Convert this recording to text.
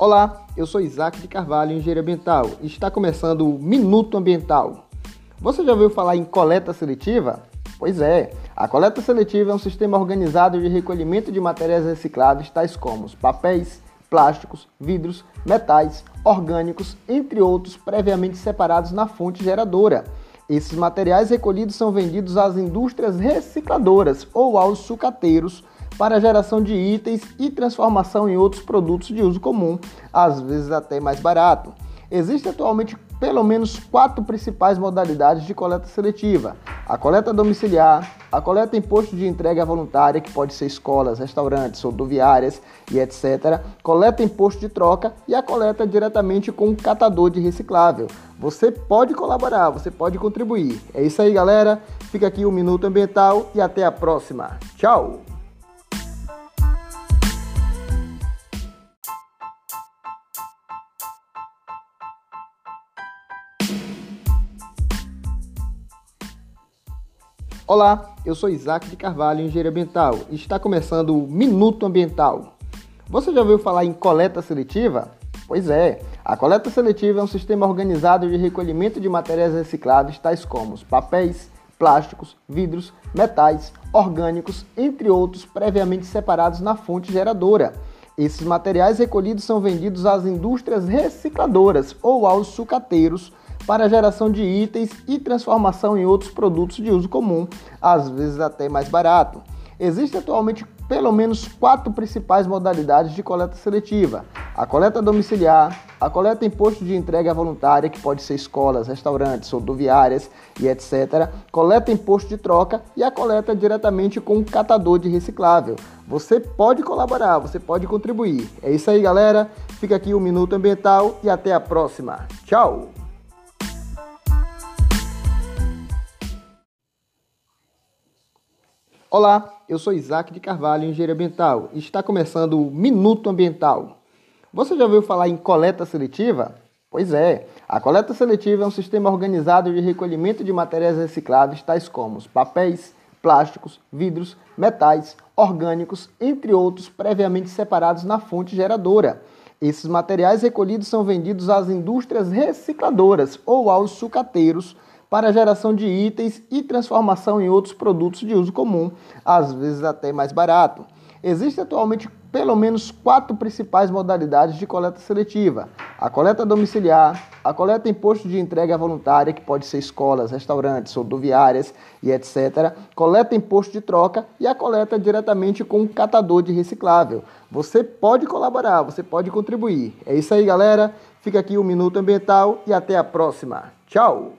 Olá, eu sou Isaac de Carvalho, engenheiro ambiental, e está começando o Minuto Ambiental. Você já ouviu falar em coleta seletiva? Pois é, a coleta seletiva é um sistema organizado de recolhimento de materiais recicláveis tais como papéis, plásticos, vidros, metais, orgânicos, entre outros, previamente separados na fonte geradora. Esses materiais recolhidos são vendidos às indústrias recicladoras ou aos sucateiros para geração de itens e transformação em outros produtos de uso comum, às vezes até mais barato. Existem atualmente pelo menos quatro principais modalidades de coleta seletiva: a coleta domiciliar, a coleta em posto de entrega voluntária, que pode ser escolas, restaurantes, rodoviárias e etc., coleta em posto de troca e a coleta diretamente com o catador de reciclável. Você pode colaborar, você pode contribuir. É isso aí, galera. Fica aqui o Minuto Ambiental e até a próxima. Tchau! Olá, eu sou Isaac de Carvalho, engenheiro ambiental, e está começando o Minuto Ambiental. Você já ouviu falar em coleta seletiva? Pois é, a coleta seletiva é um sistema organizado de recolhimento de materiais recicláveis tais como papéis, plásticos, vidros, metais, orgânicos, entre outros, previamente separados na fonte geradora. Esses materiais recolhidos são vendidos às indústrias recicladoras ou aos sucateiros para geração de itens e transformação em outros produtos de uso comum, às vezes até mais barato. Existem atualmente pelo menos quatro principais modalidades de coleta seletiva: a coleta domiciliar, a coleta em posto de entrega voluntária, que pode ser escolas, restaurantes, rodoviárias e etc., coleta em posto de troca e a coleta diretamente com o catador de reciclável. Você pode colaborar, você pode contribuir. É isso aí, galera. Fica aqui o Minuto Ambiental e até a próxima. Tchau! Olá, eu sou Isaac de Carvalho, engenheiro ambiental, e está começando o Minuto Ambiental. Você já ouviu falar em coleta seletiva? Pois é, a coleta seletiva é um sistema organizado de recolhimento de materiais recicláveis tais como papéis, plásticos, vidros, metais, orgânicos, entre outros, previamente separados na fonte geradora. Esses materiais recolhidos são vendidos às indústrias recicladoras ou aos sucateiros para geração de itens e transformação em outros produtos de uso comum, às vezes até mais barato. Existem atualmente pelo menos quatro principais modalidades de coleta seletiva: a coleta domiciliar, a coleta em posto de entrega voluntária, que pode ser escolas, restaurantes, rodoviárias e etc., coleta em posto de troca e a coleta diretamente com o catador de reciclável. Você pode colaborar, você pode contribuir. É isso aí, galera. Fica aqui o Minuto Ambiental e até a próxima. Tchau!